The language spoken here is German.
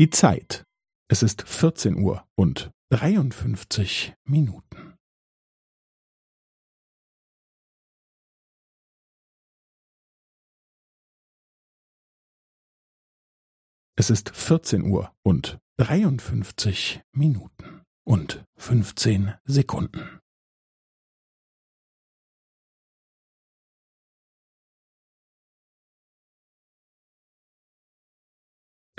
Die Zeit. Es ist 14 Uhr und 53 Minuten. Es ist 14 Uhr und 53 Minuten und 15 Sekunden.